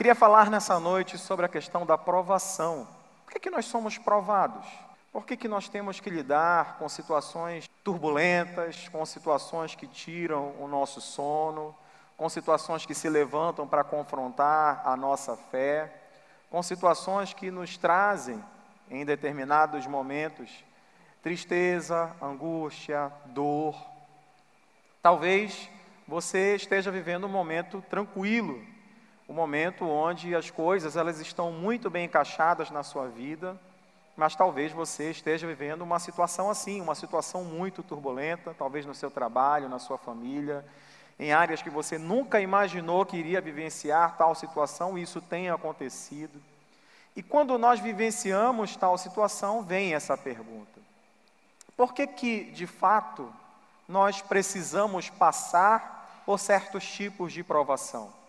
Queria falar nessa noite sobre a questão da provação. Por que, que nós somos provados? Por que, que nós temos que lidar com situações turbulentas, com situações que tiram o nosso sono, com situações que se levantam para confrontar a nossa fé, com situações que nos trazem, em determinados momentos, tristeza, angústia, dor. Talvez você esteja vivendo um momento tranquilo, um momento onde as coisas elas estão muito bem encaixadas na sua vida, mas talvez você esteja vivendo uma situação assim, uma situação muito turbulenta, talvez no seu trabalho, na sua família, em áreas que você nunca imaginou que iria vivenciar tal situação, e isso tem acontecido. E quando nós vivenciamos tal situação, vem essa pergunta: por que que, de fato, nós precisamos passar por certos tipos de provação.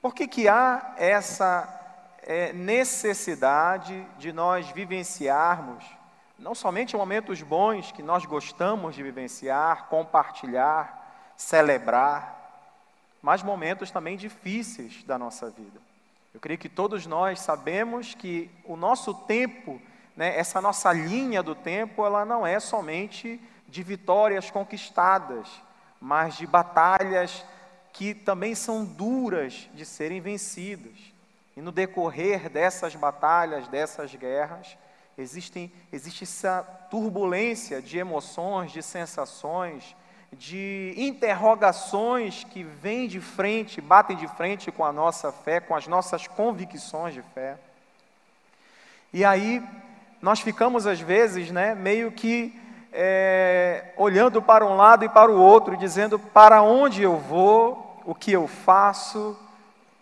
Por que, que há essa é, necessidade de nós vivenciarmos, não somente momentos bons que nós gostamos de vivenciar, compartilhar, celebrar, mas momentos também difíceis da nossa vida. Eu creio que todos nós sabemos que o nosso tempo, né, essa nossa linha do tempo, ela não é somente de vitórias conquistadas, mas de batalhas que também são duras de serem vencidas. E no decorrer dessas batalhas, dessas guerras, existem, existe essa turbulência de emoções, de sensações, de interrogações que vêm de frente, batem de frente com a nossa fé, com as nossas convicções de fé. E aí nós ficamos às vezes, né, meio que é, olhando para um lado e para o outro, dizendo para onde eu vou, o que eu faço,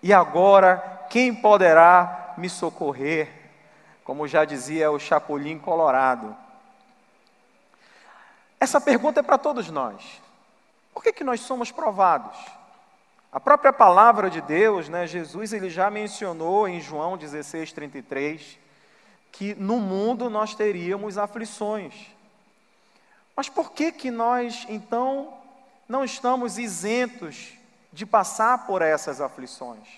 e agora quem poderá me socorrer? Como já dizia o Chapolin Colorado. Essa pergunta é para todos nós. Por que, que nós somos provados? A própria palavra de Deus, né, Jesus, ele já mencionou em João 16, 33, que no mundo nós teríamos aflições. Mas por que que nós então não estamos isentos de passar por essas aflições?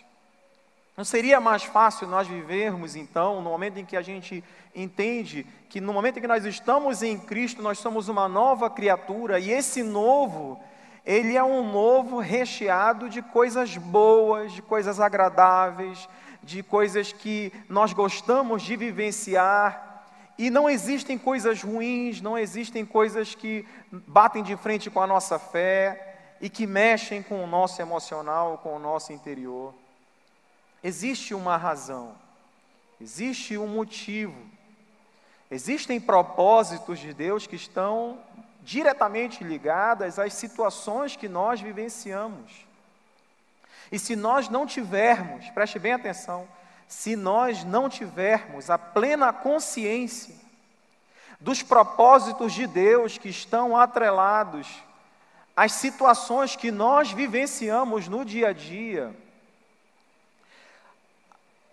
Não seria mais fácil nós vivermos então, no momento em que a gente entende que no momento em que nós estamos em Cristo, nós somos uma nova criatura e esse novo, ele é um novo recheado de coisas boas, de coisas agradáveis, de coisas que nós gostamos de vivenciar, e não existem coisas ruins, não existem coisas que batem de frente com a nossa fé e que mexem com o nosso emocional, com o nosso interior. Existe uma razão, existe um motivo, existem propósitos de Deus que estão diretamente ligadas às situações que nós vivenciamos. E se nós não tivermos, preste bem atenção, se nós não tivermos a plena consciência dos propósitos de Deus que estão atrelados às situações que nós vivenciamos no dia a dia,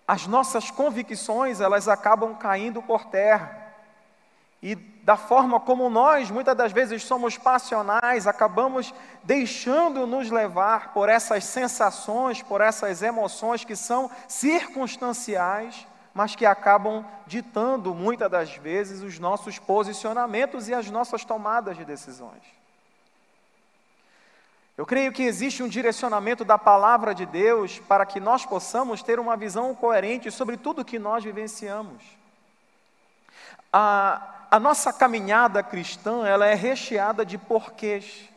as nossas convicções, elas acabam caindo por terra. E da forma como nós, muitas das vezes, somos passionais, acabamos deixando nos levar por essas sensações, por essas emoções que são circunstanciais, mas que acabam ditando, muitas das vezes, os nossos posicionamentos e as nossas tomadas de decisões. Eu creio que existe um direcionamento da palavra de Deus para que nós possamos ter uma visão coerente sobre tudo que nós vivenciamos. A, a nossa caminhada cristã, ela é recheada de porquês.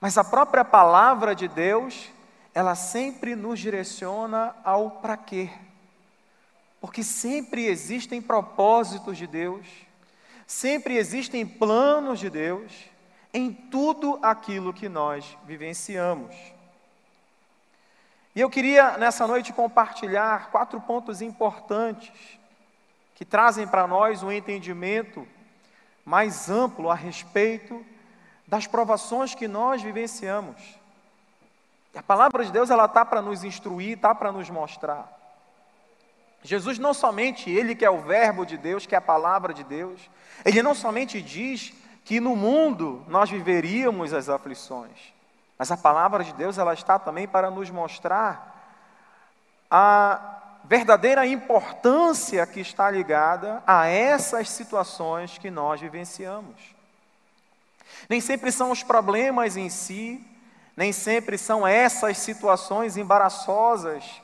Mas a própria palavra de Deus, ela sempre nos direciona ao para quê. Porque sempre existem propósitos de Deus, sempre existem planos de Deus em tudo aquilo que nós vivenciamos. E eu queria nessa noite compartilhar quatro pontos importantes que trazem para nós um entendimento mais amplo a respeito das provações que nós vivenciamos. A palavra de Deus ela está para nos instruir, está para nos mostrar. Jesus não somente ele que é o verbo de Deus, que é a palavra de Deus, ele não somente diz que no mundo nós viveríamos as aflições, mas a palavra de Deus ela está também para nos mostrar a verdadeira importância que está ligada a essas situações que nós vivenciamos. Nem sempre são os problemas em si, nem sempre são essas situações embaraçosas,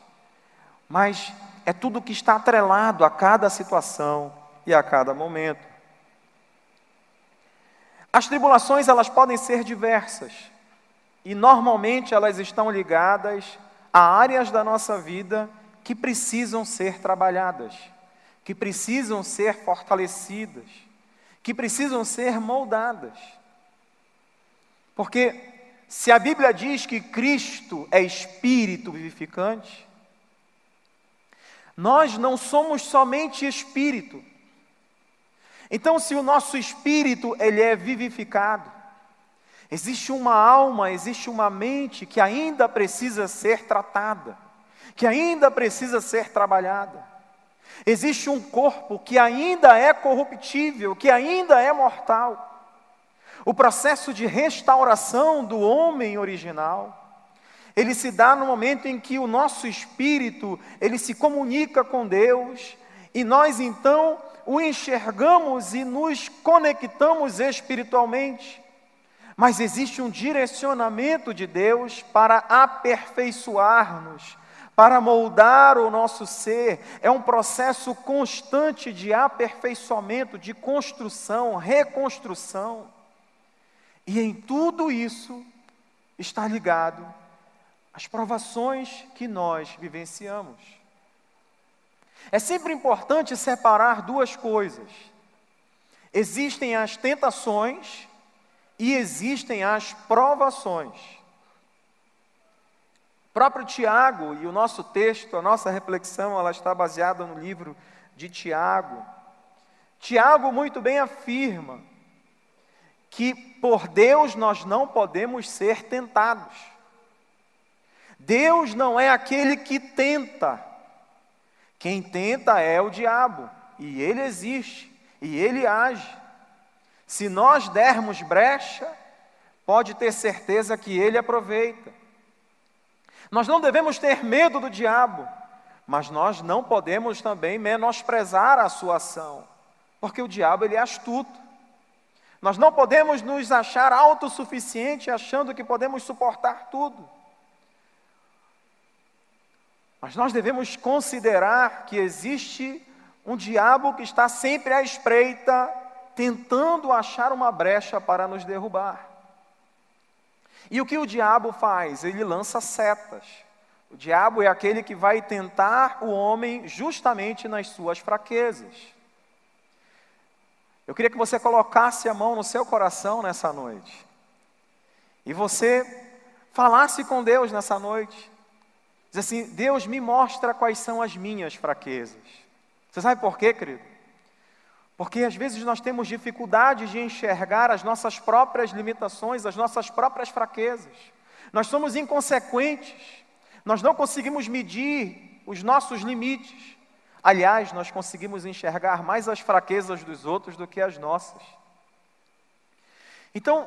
mas é tudo que está atrelado a cada situação e a cada momento. As tribulações elas podem ser diversas e normalmente elas estão ligadas a áreas da nossa vida que precisam ser trabalhadas, que precisam ser fortalecidas, que precisam ser moldadas. Porque se a Bíblia diz que Cristo é espírito vivificante, nós não somos somente espírito. Então, se o nosso espírito ele é vivificado, existe uma alma, existe uma mente que ainda precisa ser tratada, que ainda precisa ser trabalhada. Existe um corpo que ainda é corruptível, que ainda é mortal. O processo de restauração do homem original, ele se dá no momento em que o nosso espírito, ele se comunica com Deus, e nós então o enxergamos e nos conectamos espiritualmente. Mas existe um direcionamento de Deus para aperfeiçoar-nos, para moldar o nosso ser. É um processo constante de aperfeiçoamento, de construção, reconstrução. E em tudo isso está ligado às provações que nós vivenciamos. É sempre importante separar duas coisas. Existem as tentações e existem as provações. O próprio Tiago e o nosso texto, a nossa reflexão, ela está baseada no livro de Tiago. Tiago muito bem afirma que por Deus nós não podemos ser tentados. Deus não é aquele que tenta. Quem tenta é o diabo, e ele existe, e ele age. Se nós dermos brecha, pode ter certeza que ele aproveita. Nós não devemos ter medo do diabo, mas nós não podemos também menosprezar a sua ação, porque o diabo ele é astuto. Nós não podemos nos achar autossuficientes achando que podemos suportar tudo. Mas nós devemos considerar que existe um diabo que está sempre à espreita, tentando achar uma brecha para nos derrubar. E o que o diabo faz? Ele lança setas. O diabo é aquele que vai tentar o homem justamente nas suas fraquezas. Eu queria que você colocasse a mão no seu coração nessa noite. E você falasse com Deus nessa noite. Diz assim: Deus me mostra quais são as minhas fraquezas. Você sabe por quê, querido? Porque às vezes nós temos dificuldade de enxergar as nossas próprias limitações, as nossas próprias fraquezas. Nós somos inconsequentes. Nós não conseguimos medir os nossos limites. Aliás, nós conseguimos enxergar mais as fraquezas dos outros do que as nossas. Então,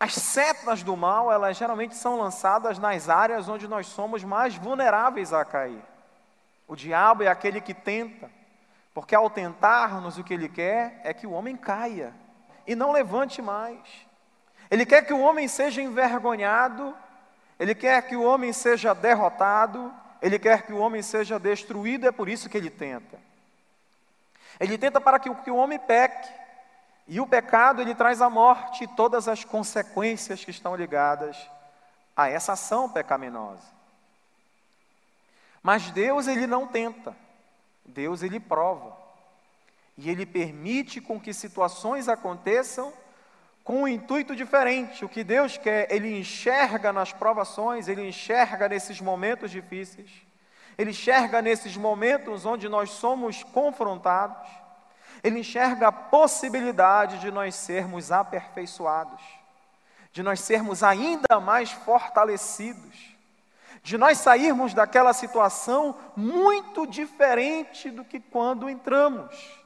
as setas do mal, elas geralmente são lançadas nas áreas onde nós somos mais vulneráveis a cair. O diabo é aquele que tenta, porque ao tentar-nos o que ele quer é que o homem caia e não levante mais. Ele quer que o homem seja envergonhado, ele quer que o homem seja derrotado, ele quer que o homem seja destruído, é por isso que ele tenta. Ele tenta para que o homem peque. E o pecado ele traz a morte e todas as consequências que estão ligadas a essa ação pecaminosa. Mas Deus ele não tenta. Deus ele prova. E ele permite com que situações aconteçam com um intuito diferente. O que Deus quer, Ele enxerga nas provações, Ele enxerga nesses momentos difíceis, Ele enxerga nesses momentos onde nós somos confrontados, Ele enxerga a possibilidade de nós sermos aperfeiçoados, de nós sermos ainda mais fortalecidos, de nós sairmos daquela situação muito diferente do que quando entramos.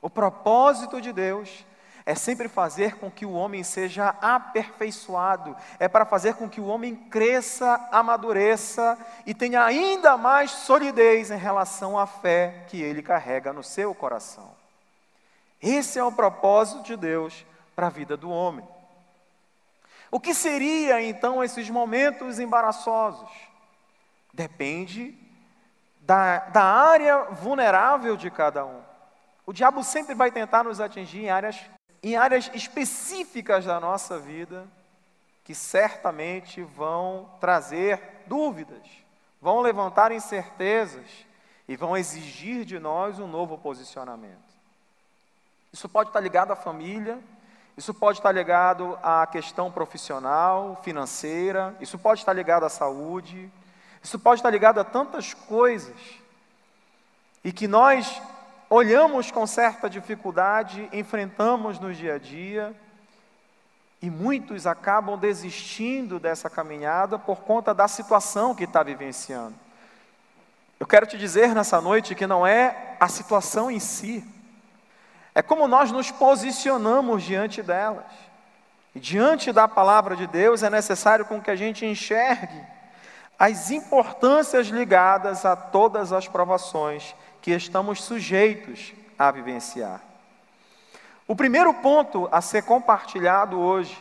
O propósito de Deus é sempre fazer com que o homem seja aperfeiçoado, é para fazer com que o homem cresça, amadureça e tenha ainda mais solidez em relação à fé que ele carrega no seu coração. Esse é o propósito de Deus para a vida do homem. O que seria então esses momentos embaraçosos? Depende da, da área vulnerável de cada um. O diabo sempre vai tentar nos atingir em áreas em áreas específicas da nossa vida que certamente vão trazer dúvidas, vão levantar incertezas e vão exigir de nós um novo posicionamento. Isso pode estar ligado à família, isso pode estar ligado à questão profissional, financeira, isso pode estar ligado à saúde, isso pode estar ligado a tantas coisas. E que nós olhamos com certa dificuldade, enfrentamos no dia a dia, e muitos acabam desistindo dessa caminhada por conta da situação que está vivenciando. Eu quero te dizer nessa noite que não é a situação em si, é como nós nos posicionamos diante delas. E diante da palavra de Deus é necessário com que a gente enxergue as importâncias ligadas a todas as provações que estamos sujeitos a vivenciar. O primeiro ponto a ser compartilhado hoje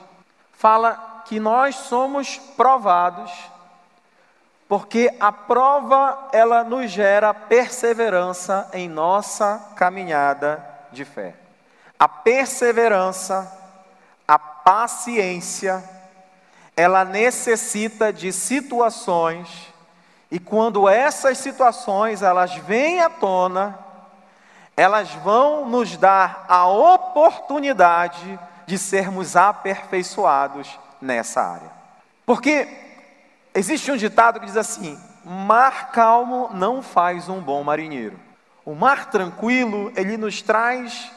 fala que nós somos provados porque a prova ela nos gera perseverança em nossa caminhada de fé. A perseverança, a paciência, ela necessita de situações e quando essas situações elas vêm à tona, elas vão nos dar a oportunidade de sermos aperfeiçoados nessa área. Porque existe um ditado que diz assim: mar calmo não faz um bom marinheiro. O mar tranquilo, ele nos traz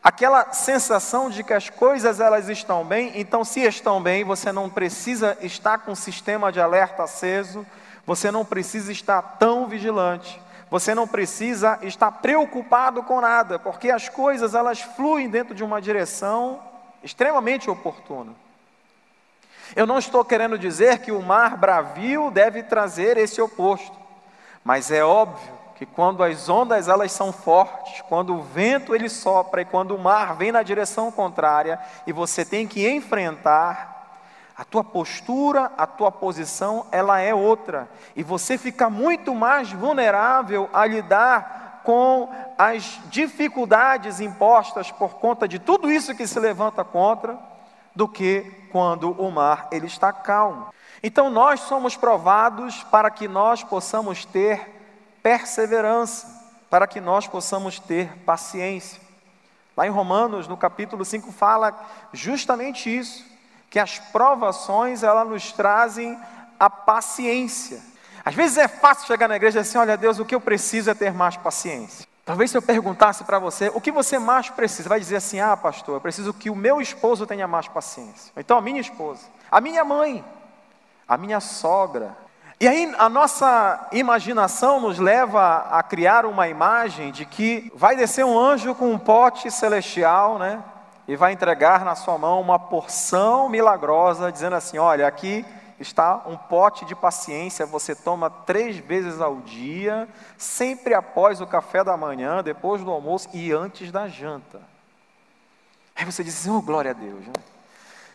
aquela sensação de que as coisas elas estão bem, então se estão bem, você não precisa estar com o sistema de alerta aceso, você não precisa estar tão vigilante. Você não precisa estar preocupado com nada, porque as coisas elas fluem dentro de uma direção extremamente oportuna. Eu não estou querendo dizer que o mar bravio deve trazer esse oposto, mas é óbvio que quando as ondas elas são fortes, quando o vento ele sopra e quando o mar vem na direção contrária e você tem que enfrentar, a tua postura, a tua posição, ela é outra. E você fica muito mais vulnerável a lidar com as dificuldades impostas por conta de tudo isso que se levanta contra, do que quando o mar ele está calmo. Então nós somos provados para que nós possamos ter perseverança, para que nós possamos ter paciência. Lá em Romanos, no capítulo 5, fala justamente isso que as provações elas nos trazem a paciência. Às vezes é fácil chegar na igreja e assim, olha Deus, o que eu preciso é ter mais paciência. Talvez se eu perguntasse para você, o que você mais precisa? Vai dizer assim, ah pastor, eu preciso que o meu esposo tenha mais paciência. Então a minha esposa, a minha mãe, a minha sogra. E aí a nossa imaginação nos leva a criar uma imagem de que vai descer um anjo com um pote celestial, né? e vai entregar na sua mão uma porção milagrosa, dizendo assim: Olha, aqui está um pote de paciência, você toma três vezes ao dia, sempre após o café da manhã, depois do almoço e antes da janta. Aí você diz assim: Oh, glória a Deus. Né?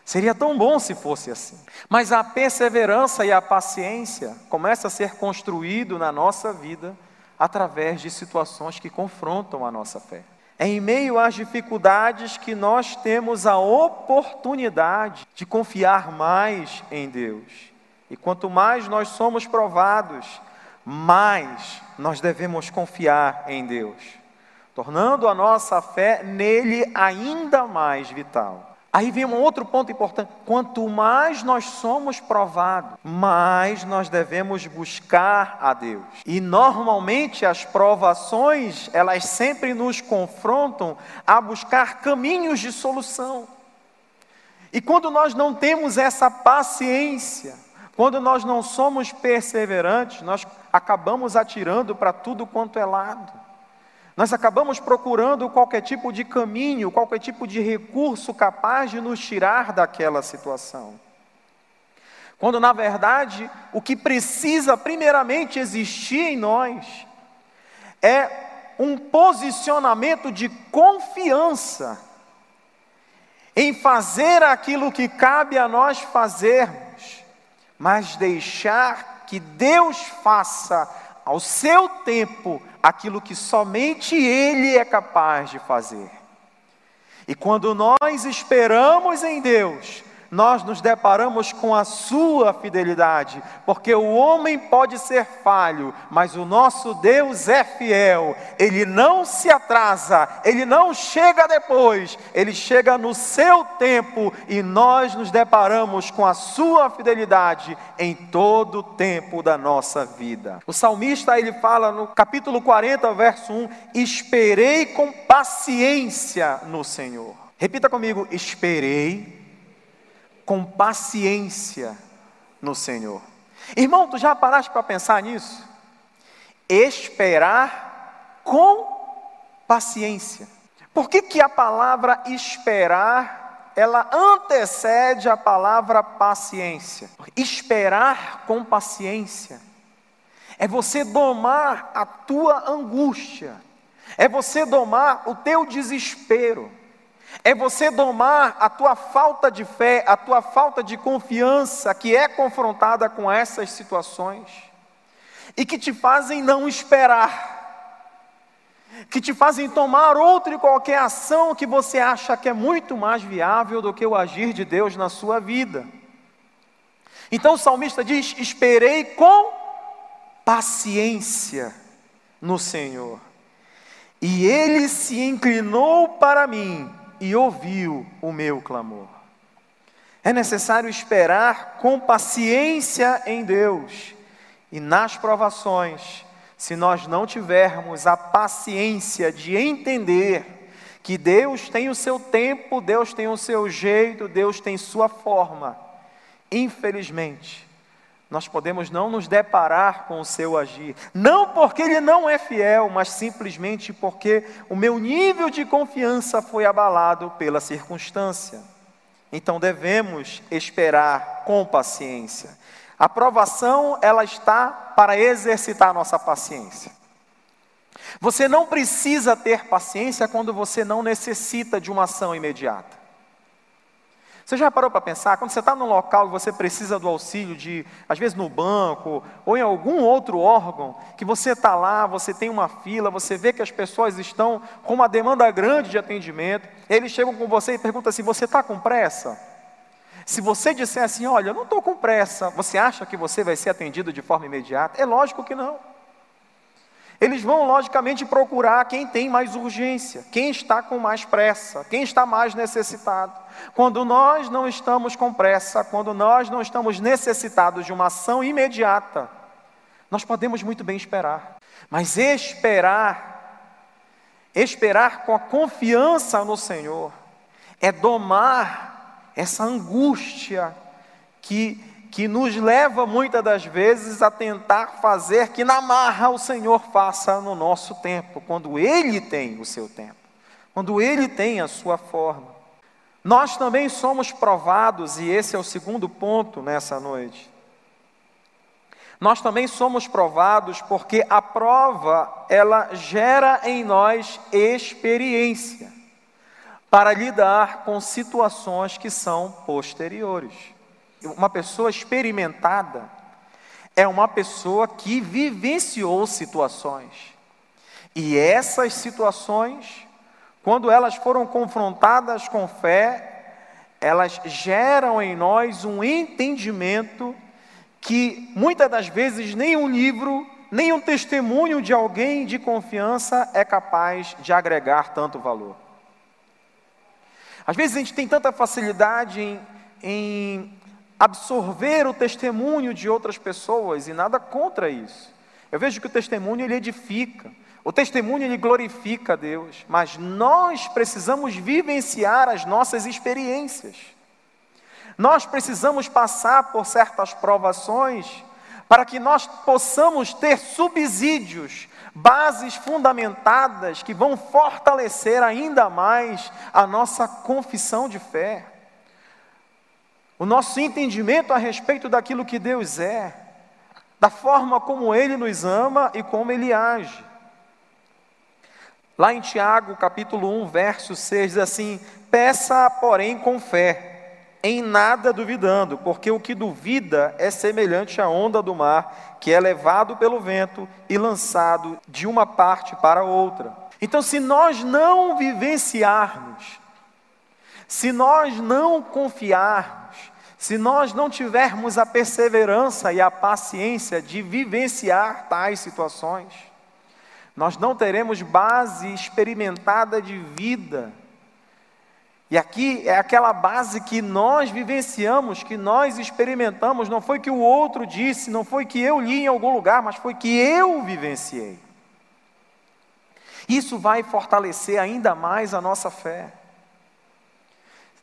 Seria tão bom se fosse assim. Mas a perseverança e a paciência começa a ser construído na nossa vida através de situações que confrontam a nossa fé. É em meio às dificuldades que nós temos a oportunidade de confiar mais em Deus. E quanto mais nós somos provados, mais nós devemos confiar em Deus, tornando a nossa fé nele ainda mais vital. Aí vem um outro ponto importante: quanto mais nós somos provados, mais nós devemos buscar a Deus. E normalmente as provações, elas sempre nos confrontam a buscar caminhos de solução. E quando nós não temos essa paciência, quando nós não somos perseverantes, nós acabamos atirando para tudo quanto é lado. Nós acabamos procurando qualquer tipo de caminho, qualquer tipo de recurso capaz de nos tirar daquela situação. Quando na verdade o que precisa primeiramente existir em nós é um posicionamento de confiança em fazer aquilo que cabe a nós fazermos, mas deixar que Deus faça ao seu tempo aquilo que somente Ele é capaz de fazer. E quando nós esperamos em Deus, nós nos deparamos com a sua fidelidade, porque o homem pode ser falho, mas o nosso Deus é fiel, ele não se atrasa, ele não chega depois, ele chega no seu tempo e nós nos deparamos com a sua fidelidade em todo o tempo da nossa vida. O salmista ele fala no capítulo 40, verso 1: Esperei com paciência no Senhor. Repita comigo: esperei com paciência no Senhor. Irmão, tu já paraste para pensar nisso? Esperar com paciência. Por que, que a palavra esperar, ela antecede a palavra paciência? Esperar com paciência é você domar a tua angústia, é você domar o teu desespero, é você domar a tua falta de fé, a tua falta de confiança que é confrontada com essas situações e que te fazem não esperar, que te fazem tomar outra e qualquer ação que você acha que é muito mais viável do que o agir de Deus na sua vida. Então o salmista diz: Esperei com paciência no Senhor, e ele se inclinou para mim e ouviu o meu clamor. É necessário esperar com paciência em Deus e nas provações, se nós não tivermos a paciência de entender que Deus tem o seu tempo, Deus tem o seu jeito, Deus tem sua forma. Infelizmente, nós podemos não nos deparar com o seu agir, não porque ele não é fiel, mas simplesmente porque o meu nível de confiança foi abalado pela circunstância. Então devemos esperar com paciência. A provação, ela está para exercitar nossa paciência. Você não precisa ter paciência quando você não necessita de uma ação imediata. Você já parou para pensar, quando você está num local e você precisa do auxílio de, às vezes no banco, ou em algum outro órgão, que você está lá, você tem uma fila, você vê que as pessoas estão com uma demanda grande de atendimento, eles chegam com você e perguntam assim: você está com pressa? Se você disser assim, olha, eu não estou com pressa, você acha que você vai ser atendido de forma imediata? É lógico que não. Eles vão, logicamente, procurar quem tem mais urgência, quem está com mais pressa, quem está mais necessitado. Quando nós não estamos com pressa, quando nós não estamos necessitados de uma ação imediata, nós podemos muito bem esperar. Mas esperar, esperar com a confiança no Senhor, é domar essa angústia que que nos leva muitas das vezes a tentar fazer que na marra o Senhor faça no nosso tempo, quando Ele tem o seu tempo, quando Ele tem a sua forma. Nós também somos provados, e esse é o segundo ponto nessa noite. Nós também somos provados porque a prova, ela gera em nós experiência para lidar com situações que são posteriores. Uma pessoa experimentada é uma pessoa que vivenciou situações. E essas situações, quando elas foram confrontadas com fé, elas geram em nós um entendimento que muitas das vezes nem um livro, nem um testemunho de alguém de confiança é capaz de agregar tanto valor. Às vezes a gente tem tanta facilidade em, em absorver o testemunho de outras pessoas e nada contra isso. Eu vejo que o testemunho ele edifica, o testemunho ele glorifica a Deus, mas nós precisamos vivenciar as nossas experiências. Nós precisamos passar por certas provações para que nós possamos ter subsídios, bases fundamentadas que vão fortalecer ainda mais a nossa confissão de fé, o nosso entendimento a respeito daquilo que Deus é, da forma como Ele nos ama e como Ele age. Lá em Tiago, capítulo 1, verso 6, diz assim: Peça, porém, com fé, em nada duvidando, porque o que duvida é semelhante à onda do mar, que é levado pelo vento e lançado de uma parte para outra. Então, se nós não vivenciarmos, se nós não confiarmos, se nós não tivermos a perseverança e a paciência de vivenciar tais situações, nós não teremos base experimentada de vida. E aqui é aquela base que nós vivenciamos, que nós experimentamos, não foi que o outro disse, não foi que eu li em algum lugar, mas foi que eu vivenciei. Isso vai fortalecer ainda mais a nossa fé.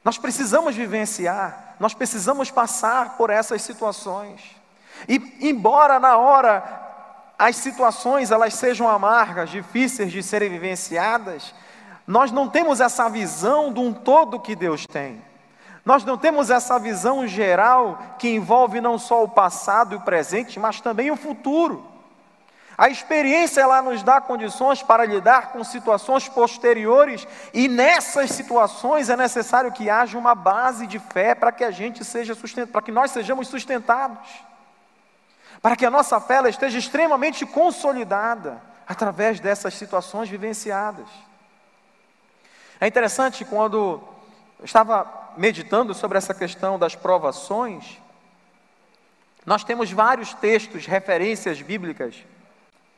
Nós precisamos vivenciar, nós precisamos passar por essas situações. E embora na hora as situações elas sejam amargas, difíceis de serem vivenciadas, nós não temos essa visão de um todo que Deus tem. Nós não temos essa visão geral que envolve não só o passado e o presente, mas também o futuro. A experiência ela nos dá condições para lidar com situações posteriores e nessas situações é necessário que haja uma base de fé para que a gente seja sustentado, para que nós sejamos sustentados para que a nossa fé esteja extremamente consolidada através dessas situações vivenciadas. É interessante quando eu estava meditando sobre essa questão das provações, nós temos vários textos, referências bíblicas,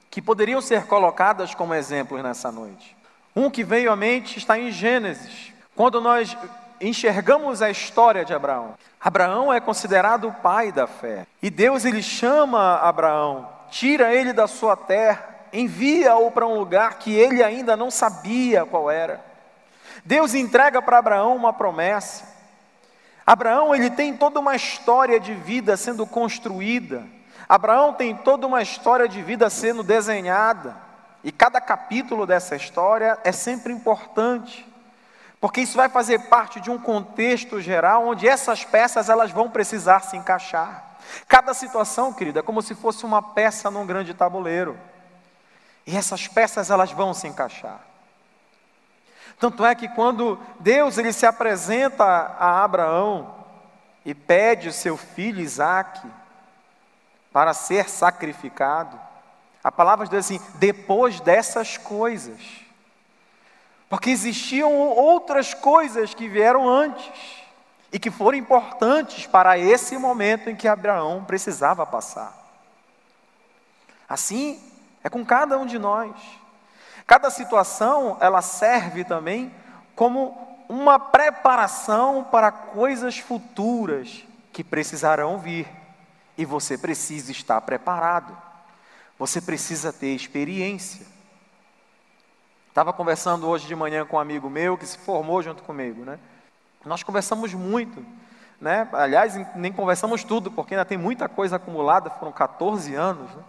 que poderiam ser colocadas como exemplos nessa noite. Um que veio à mente está em Gênesis, quando nós enxergamos a história de Abraão. Abraão é considerado o pai da fé. E Deus ele chama Abraão, tira ele da sua terra, envia-o para um lugar que ele ainda não sabia qual era. Deus entrega para Abraão uma promessa. Abraão ele tem toda uma história de vida sendo construída. Abraão tem toda uma história de vida sendo desenhada. E cada capítulo dessa história é sempre importante. Porque isso vai fazer parte de um contexto geral onde essas peças elas vão precisar se encaixar. Cada situação, querida, é como se fosse uma peça num grande tabuleiro. E essas peças elas vão se encaixar. Tanto é que quando Deus ele se apresenta a Abraão e pede o seu filho Isaque para ser sacrificado, a palavra diz assim: depois dessas coisas. Porque existiam outras coisas que vieram antes e que foram importantes para esse momento em que Abraão precisava passar. Assim é com cada um de nós. Cada situação, ela serve também como uma preparação para coisas futuras que precisarão vir. E você precisa estar preparado. Você precisa ter experiência. Estava conversando hoje de manhã com um amigo meu que se formou junto comigo, né? Nós conversamos muito, né? Aliás, nem conversamos tudo, porque ainda tem muita coisa acumulada, foram 14 anos, né?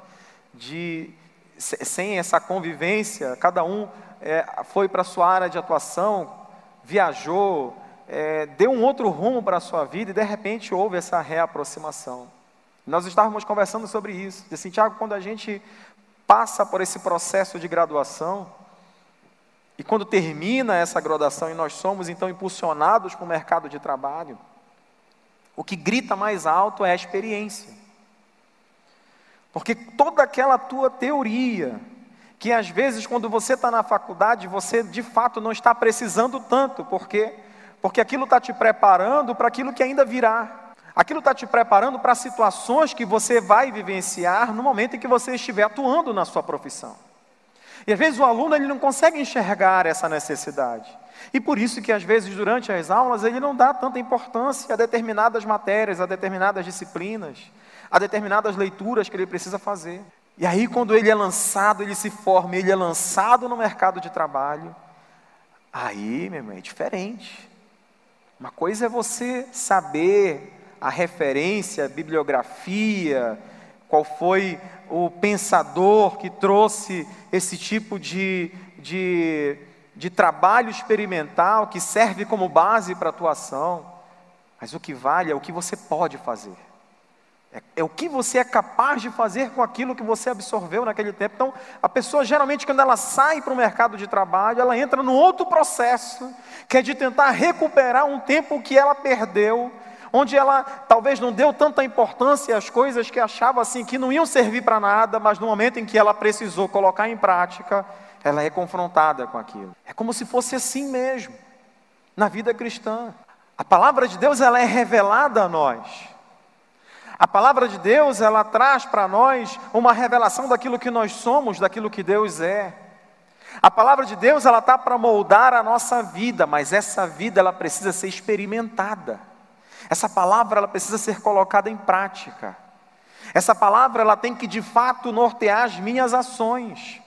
De sem essa convivência, cada um é, foi para a sua área de atuação, viajou, é, deu um outro rumo para a sua vida e de repente houve essa reaproximação. Nós estávamos conversando sobre isso. Disse assim, Tiago, quando a gente passa por esse processo de graduação, e quando termina essa graduação e nós somos então impulsionados para o mercado de trabalho, o que grita mais alto é a experiência. Porque toda aquela tua teoria, que às vezes quando você está na faculdade, você de fato não está precisando tanto, porque porque aquilo está te preparando para aquilo que ainda virá. Aquilo está te preparando para situações que você vai vivenciar no momento em que você estiver atuando na sua profissão. E às vezes o aluno ele não consegue enxergar essa necessidade. E por isso que às vezes durante as aulas ele não dá tanta importância a determinadas matérias, a determinadas disciplinas, a determinadas leituras que ele precisa fazer. E aí quando ele é lançado, ele se forma, ele é lançado no mercado de trabalho, aí, meu irmão, é diferente. Uma coisa é você saber a referência, a bibliografia, qual foi o pensador que trouxe esse tipo de, de, de trabalho experimental que serve como base para a atuação, mas o que vale é o que você pode fazer. É, é, o que você é capaz de fazer com aquilo que você absorveu naquele tempo. Então, a pessoa geralmente, quando ela sai para o mercado de trabalho, ela entra num outro processo, que é de tentar recuperar um tempo que ela perdeu, onde ela talvez não deu tanta importância às coisas que achava assim que não iam servir para nada, mas no momento em que ela precisou colocar em prática, ela é confrontada com aquilo. É como se fosse assim mesmo na vida cristã. A palavra de Deus ela é revelada a nós. A palavra de Deus, ela traz para nós uma revelação daquilo que nós somos, daquilo que Deus é. A palavra de Deus, ela está para moldar a nossa vida, mas essa vida, ela precisa ser experimentada. Essa palavra, ela precisa ser colocada em prática. Essa palavra, ela tem que de fato nortear as minhas ações.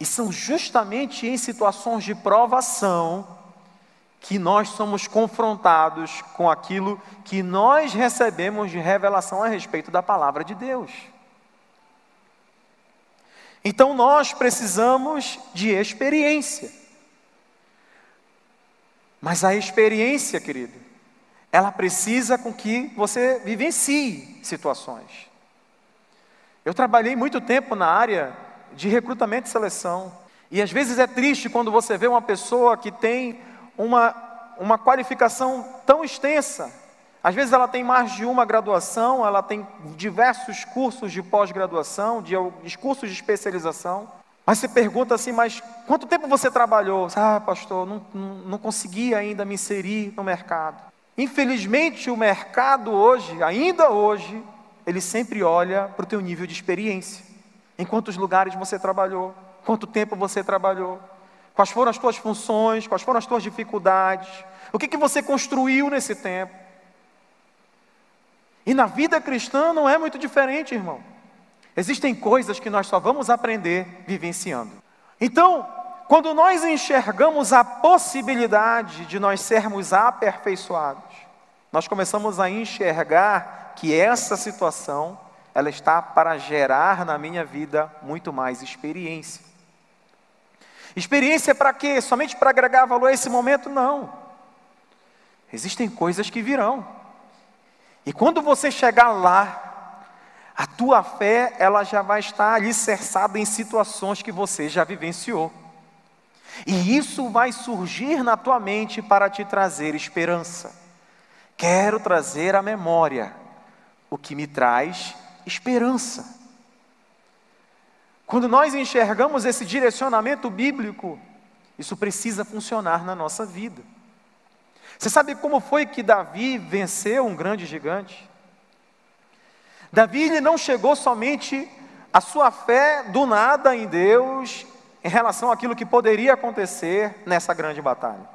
E são justamente em situações de provação que nós somos confrontados com aquilo que nós recebemos de revelação a respeito da palavra de Deus. Então nós precisamos de experiência. Mas a experiência, querido, ela precisa com que você vivencie situações. Eu trabalhei muito tempo na área de recrutamento e seleção. E às vezes é triste quando você vê uma pessoa que tem uma, uma qualificação tão extensa. Às vezes ela tem mais de uma graduação, ela tem diversos cursos de pós-graduação, de, de cursos de especialização. Mas você pergunta assim, mas quanto tempo você trabalhou? Ah, pastor, não, não, não consegui ainda me inserir no mercado. Infelizmente, o mercado hoje, ainda hoje, ele sempre olha para o teu nível de experiência. Em quantos lugares você trabalhou? Quanto tempo você trabalhou? Quais foram as tuas funções? Quais foram as tuas dificuldades? O que, que você construiu nesse tempo? E na vida cristã não é muito diferente, irmão. Existem coisas que nós só vamos aprender vivenciando. Então, quando nós enxergamos a possibilidade de nós sermos aperfeiçoados, nós começamos a enxergar que essa situação ela está para gerar na minha vida muito mais experiência. Experiência para quê? Somente para agregar valor a esse momento? Não. Existem coisas que virão. E quando você chegar lá, a tua fé, ela já vai estar alicerçada em situações que você já vivenciou. E isso vai surgir na tua mente para te trazer esperança. Quero trazer à memória o que me traz esperança. Quando nós enxergamos esse direcionamento bíblico, isso precisa funcionar na nossa vida. Você sabe como foi que Davi venceu um grande gigante? Davi ele não chegou somente a sua fé do nada em Deus em relação àquilo que poderia acontecer nessa grande batalha.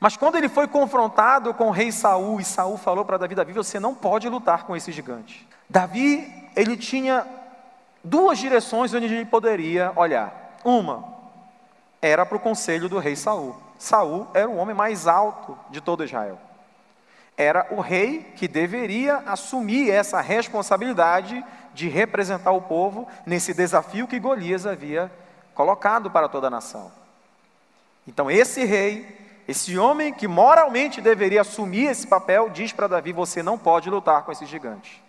Mas quando ele foi confrontado com o rei Saul, e Saul falou para Davi: Davi, você não pode lutar com esse gigante. Davi, ele tinha duas direções onde ele poderia olhar. Uma era para o conselho do rei Saul. Saul era o homem mais alto de todo Israel. Era o rei que deveria assumir essa responsabilidade de representar o povo nesse desafio que Golias havia colocado para toda a nação. Então, esse rei, esse homem que moralmente deveria assumir esse papel, diz para Davi: Você não pode lutar com esse gigante.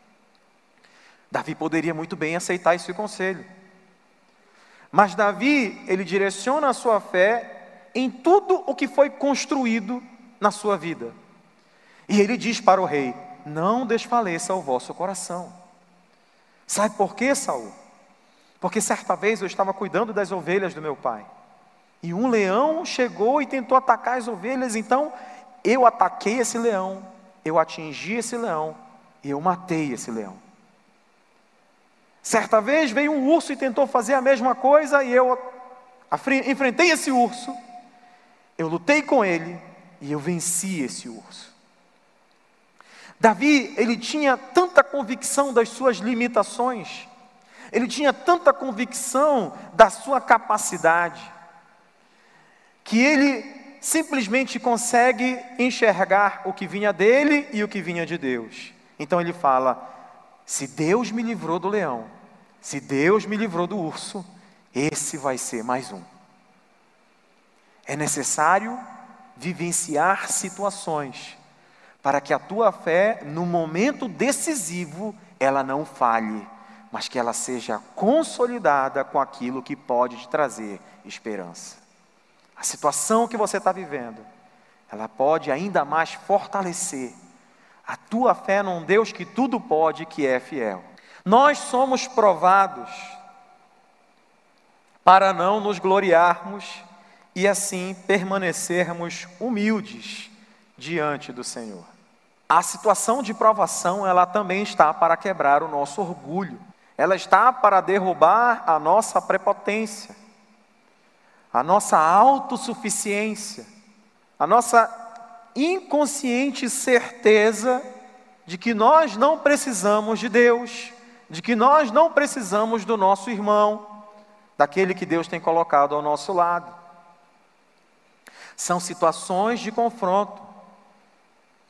Davi poderia muito bem aceitar esse conselho. Mas Davi, ele direciona a sua fé em tudo o que foi construído na sua vida. E ele diz para o rei: Não desfaleça o vosso coração. Sabe por quê, Saul? Porque certa vez eu estava cuidando das ovelhas do meu pai. E um leão chegou e tentou atacar as ovelhas, então eu ataquei esse leão, eu atingi esse leão e eu matei esse leão. Certa vez veio um urso e tentou fazer a mesma coisa, e eu enfrentei esse urso, eu lutei com ele e eu venci esse urso. Davi, ele tinha tanta convicção das suas limitações, ele tinha tanta convicção da sua capacidade, que ele simplesmente consegue enxergar o que vinha dele e o que vinha de Deus. Então ele fala: Se Deus me livrou do leão, se Deus me livrou do urso, esse vai ser mais um. É necessário vivenciar situações para que a tua fé, no momento decisivo, ela não falhe, mas que ela seja consolidada com aquilo que pode te trazer esperança. A situação que você está vivendo, ela pode ainda mais fortalecer a tua fé num Deus que tudo pode e que é fiel. Nós somos provados para não nos gloriarmos e assim permanecermos humildes diante do Senhor. A situação de provação, ela também está para quebrar o nosso orgulho. Ela está para derrubar a nossa prepotência, a nossa autossuficiência, a nossa inconsciente certeza de que nós não precisamos de Deus, de que nós não precisamos do nosso irmão, daquele que Deus tem colocado ao nosso lado. São situações de confronto,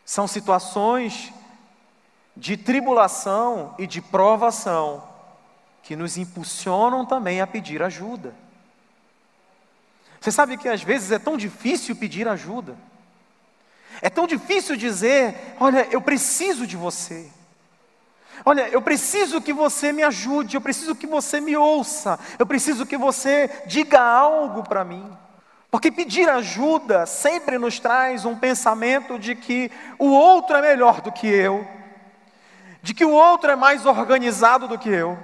são situações de tribulação e de provação que nos impulsionam também a pedir ajuda. Você sabe que às vezes é tão difícil pedir ajuda. É tão difícil dizer: Olha, eu preciso de você. Olha, eu preciso que você me ajude, eu preciso que você me ouça, eu preciso que você diga algo para mim. Porque pedir ajuda sempre nos traz um pensamento de que o outro é melhor do que eu, de que o outro é mais organizado do que eu,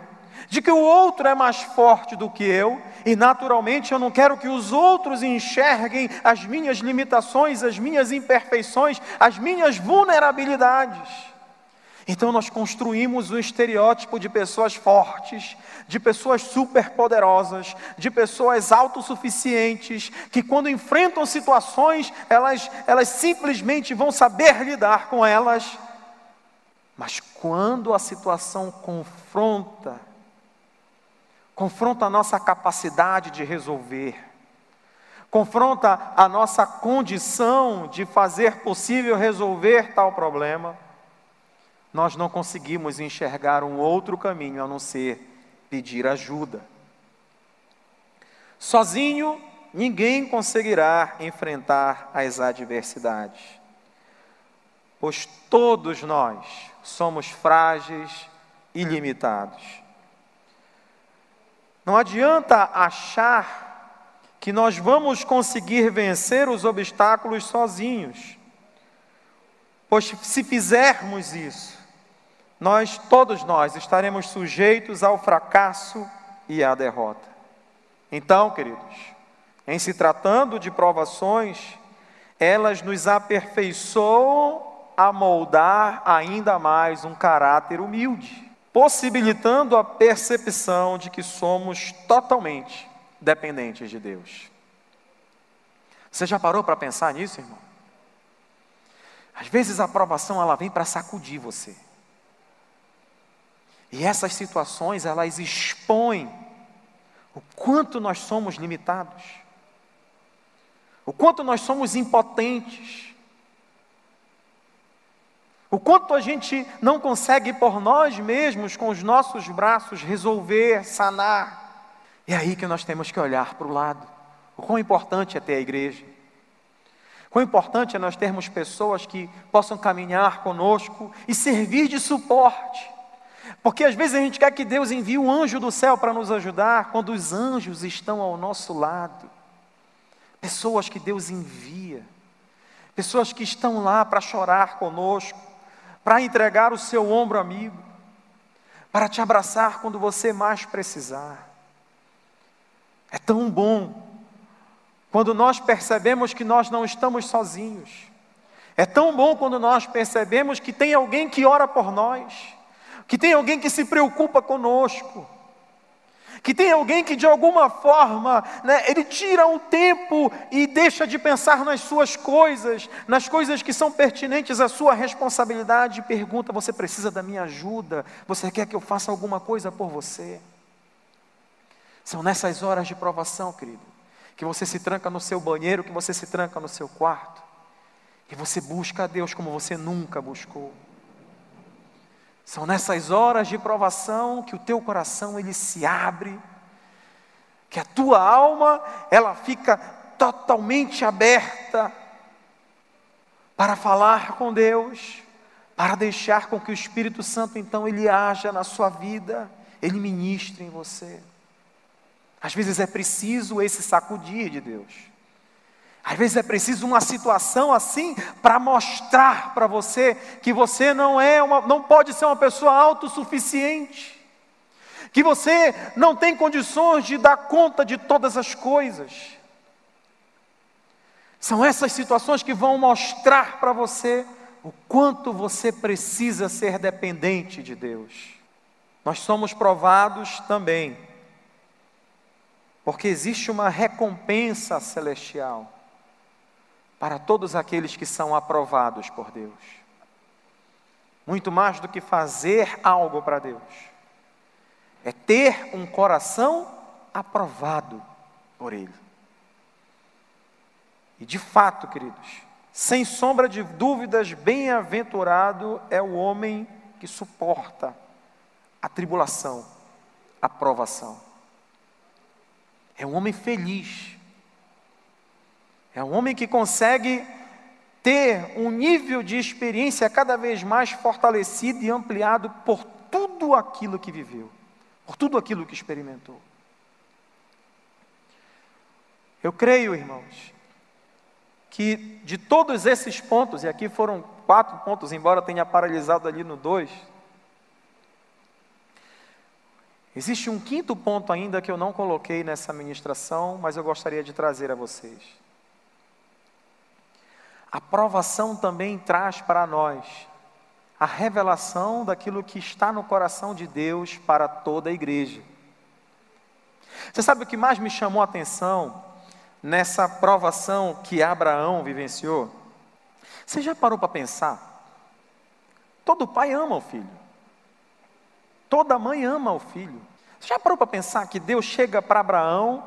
de que o outro é mais forte do que eu, e naturalmente eu não quero que os outros enxerguem as minhas limitações, as minhas imperfeições, as minhas vulnerabilidades. Então nós construímos um estereótipo de pessoas fortes, de pessoas superpoderosas, de pessoas autossuficientes, que quando enfrentam situações, elas, elas simplesmente vão saber lidar com elas. Mas quando a situação confronta, confronta a nossa capacidade de resolver, confronta a nossa condição de fazer possível resolver tal problema, nós não conseguimos enxergar um outro caminho a não ser pedir ajuda. Sozinho, ninguém conseguirá enfrentar as adversidades, pois todos nós somos frágeis e limitados. Não adianta achar que nós vamos conseguir vencer os obstáculos sozinhos, pois se fizermos isso, nós, todos nós, estaremos sujeitos ao fracasso e à derrota. Então, queridos, em se tratando de provações, elas nos aperfeiçoam a moldar ainda mais um caráter humilde, possibilitando a percepção de que somos totalmente dependentes de Deus. Você já parou para pensar nisso, irmão? Às vezes a aprovação ela vem para sacudir você. E essas situações, elas expõem o quanto nós somos limitados, o quanto nós somos impotentes, o quanto a gente não consegue por nós mesmos, com os nossos braços, resolver, sanar. É aí que nós temos que olhar para o lado. O quão importante é ter a igreja. Quão importante é nós termos pessoas que possam caminhar conosco e servir de suporte. Porque às vezes a gente quer que Deus envie um anjo do céu para nos ajudar, quando os anjos estão ao nosso lado. Pessoas que Deus envia, pessoas que estão lá para chorar conosco, para entregar o seu ombro amigo, para te abraçar quando você mais precisar. É tão bom quando nós percebemos que nós não estamos sozinhos. É tão bom quando nós percebemos que tem alguém que ora por nós que tem alguém que se preocupa conosco, que tem alguém que de alguma forma, né, ele tira um tempo e deixa de pensar nas suas coisas, nas coisas que são pertinentes à sua responsabilidade, e pergunta: Você precisa da minha ajuda? Você quer que eu faça alguma coisa por você? São nessas horas de provação, querido, que você se tranca no seu banheiro, que você se tranca no seu quarto, e você busca a Deus como você nunca buscou. São nessas horas de provação que o teu coração ele se abre, que a tua alma ela fica totalmente aberta para falar com Deus, para deixar com que o Espírito Santo então ele haja na sua vida, ele ministre em você. Às vezes é preciso esse sacudir de Deus. Às vezes é preciso uma situação assim para mostrar para você que você não é uma, não pode ser uma pessoa autossuficiente. Que você não tem condições de dar conta de todas as coisas. São essas situações que vão mostrar para você o quanto você precisa ser dependente de Deus. Nós somos provados também, porque existe uma recompensa celestial para todos aqueles que são aprovados por Deus. Muito mais do que fazer algo para Deus, é ter um coração aprovado por Ele. E de fato, queridos, sem sombra de dúvidas, bem-aventurado é o homem que suporta a tribulação, a provação. É um homem feliz. É um homem que consegue ter um nível de experiência cada vez mais fortalecido e ampliado por tudo aquilo que viveu, por tudo aquilo que experimentou. Eu creio, irmãos, que de todos esses pontos, e aqui foram quatro pontos, embora tenha paralisado ali no dois, existe um quinto ponto ainda que eu não coloquei nessa ministração, mas eu gostaria de trazer a vocês. A provação também traz para nós a revelação daquilo que está no coração de Deus para toda a igreja. Você sabe o que mais me chamou a atenção nessa provação que Abraão vivenciou? Você já parou para pensar? Todo pai ama o filho. Toda mãe ama o filho. Você já parou para pensar que Deus chega para Abraão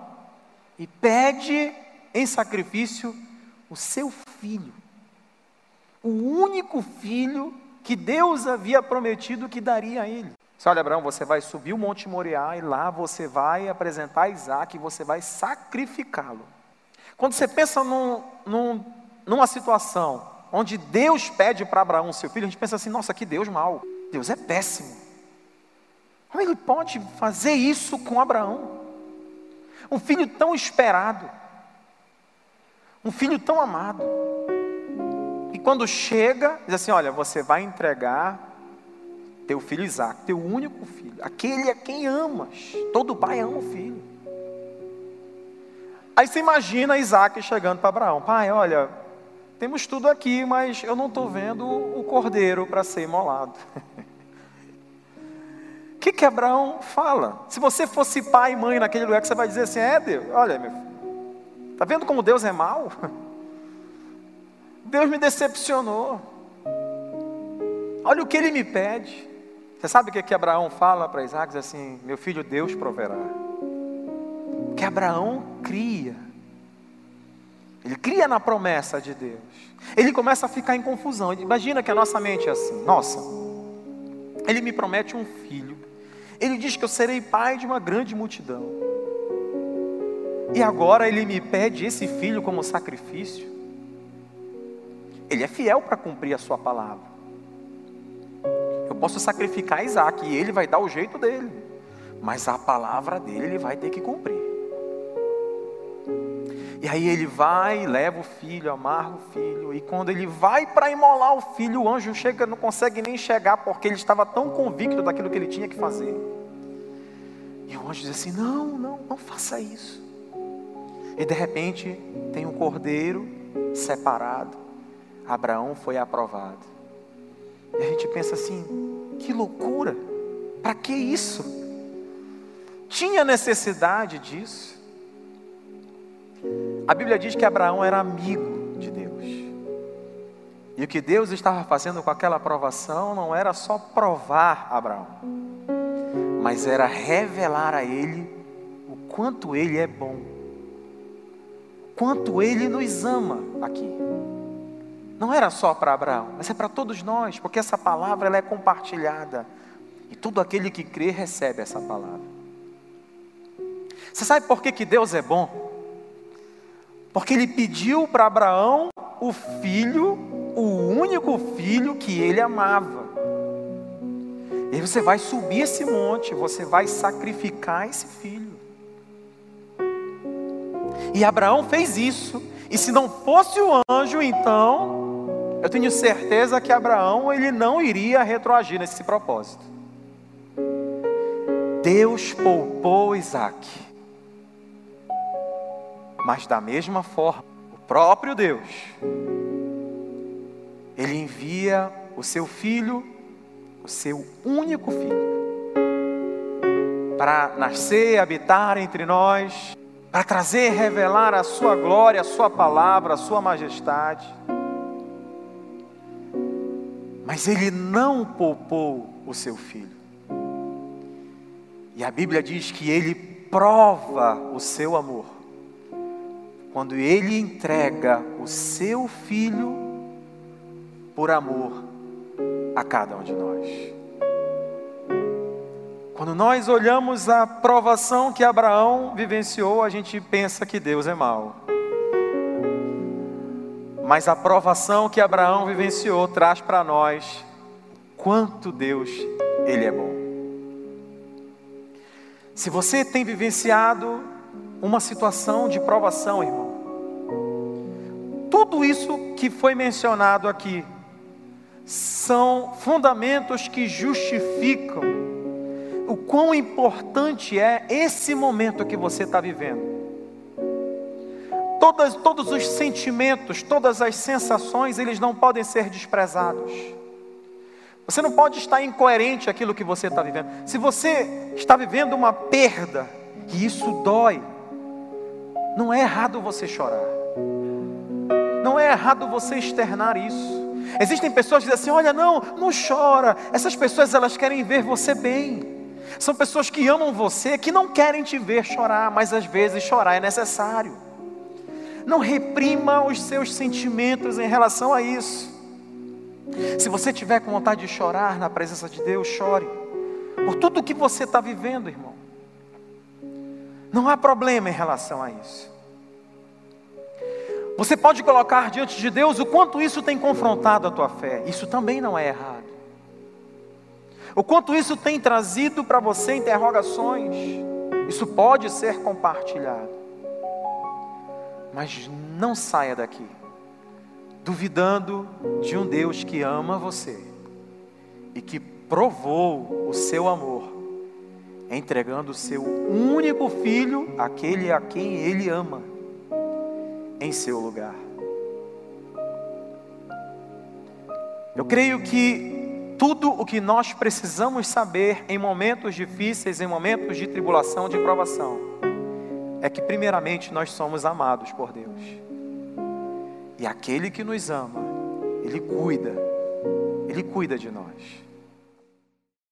e pede em sacrifício o seu filho? O único filho que Deus havia prometido que daria a ele. Olha, Abraão, você vai subir o Monte Moriá e lá você vai apresentar Isaac e você vai sacrificá-lo. Quando você pensa num, num, numa situação onde Deus pede para Abraão seu filho, a gente pensa assim: nossa, que Deus mal. Deus é péssimo. Como ele pode fazer isso com Abraão? Um filho tão esperado, um filho tão amado. E quando chega, diz assim: olha, você vai entregar teu filho Isaac, teu único filho, aquele a quem amas. Todo pai ama o filho. Aí você imagina Isaac chegando para Abraão: Pai, olha, temos tudo aqui, mas eu não estou vendo o cordeiro para ser imolado. O que, que Abraão fala? Se você fosse pai e mãe naquele lugar, que você vai dizer assim: É, Deus, olha, meu filho, está vendo como Deus é mau? Deus me decepcionou. Olha o que ele me pede. Você sabe o que, que Abraão fala para Isaac? Diz assim: Meu filho, Deus proverá que Abraão cria. Ele cria na promessa de Deus. Ele começa a ficar em confusão. Imagina que a nossa mente é assim: nossa, ele me promete um filho. Ele diz que eu serei pai de uma grande multidão. E agora ele me pede esse filho como sacrifício. Ele é fiel para cumprir a sua palavra. Eu posso sacrificar Isaac e ele vai dar o jeito dele. Mas a palavra dele ele vai ter que cumprir. E aí ele vai, leva o filho, amarra o filho, e quando ele vai para imolar o filho, o anjo chega, não consegue nem chegar, porque ele estava tão convicto daquilo que ele tinha que fazer. E o anjo diz assim: Não, não, não faça isso. E de repente tem um cordeiro separado. Abraão foi aprovado. E a gente pensa assim: que loucura! Para que isso? Tinha necessidade disso? A Bíblia diz que Abraão era amigo de Deus. E o que Deus estava fazendo com aquela aprovação não era só provar Abraão, mas era revelar a ele o quanto ele é bom, quanto ele nos ama aqui. Não era só para Abraão, mas é para todos nós, porque essa palavra ela é compartilhada. E todo aquele que crê recebe essa palavra. Você sabe por que, que Deus é bom? Porque Ele pediu para Abraão o filho, o único filho que ele amava. E aí você vai subir esse monte, você vai sacrificar esse filho. E Abraão fez isso. E se não fosse o anjo, então, eu tenho certeza que Abraão ele não iria retroagir nesse propósito. Deus poupou Isaac. Mas da mesma forma, o próprio Deus, ele envia o seu filho, o seu único filho, para nascer, habitar entre nós, para trazer e revelar a sua glória, a sua palavra, a sua majestade. Mas ele não poupou o seu filho. E a Bíblia diz que ele prova o seu amor. Quando ele entrega o seu filho por amor a cada um de nós. Quando nós olhamos a provação que Abraão vivenciou, a gente pensa que Deus é mau. Mas a provação que Abraão vivenciou traz para nós quanto Deus ele é bom. Se você tem vivenciado uma situação de provação, irmão, tudo isso que foi mencionado aqui são fundamentos que justificam o quão importante é esse momento que você está vivendo. Todas, todos os sentimentos, todas as sensações, eles não podem ser desprezados. Você não pode estar incoerente aquilo que você está vivendo. Se você está vivendo uma perda, e isso dói, não é errado você chorar. Não é errado você externar isso. Existem pessoas que dizem assim: olha, não, não chora. Essas pessoas elas querem ver você bem. São pessoas que amam você, que não querem te ver chorar, mas às vezes chorar é necessário. Não reprima os seus sentimentos em relação a isso. Se você tiver com vontade de chorar na presença de Deus, chore. Por tudo que você está vivendo, irmão. Não há problema em relação a isso. Você pode colocar diante de Deus o quanto isso tem confrontado a tua fé. Isso também não é errado. O quanto isso tem trazido para você interrogações, isso pode ser compartilhado. Mas não saia daqui duvidando de um Deus que ama você e que provou o seu amor, entregando o seu único filho, aquele a quem ele ama, em seu lugar. Eu creio que tudo o que nós precisamos saber em momentos difíceis, em momentos de tribulação, de provação, é que, primeiramente, nós somos amados por Deus. E aquele que nos ama, Ele cuida, Ele cuida de nós.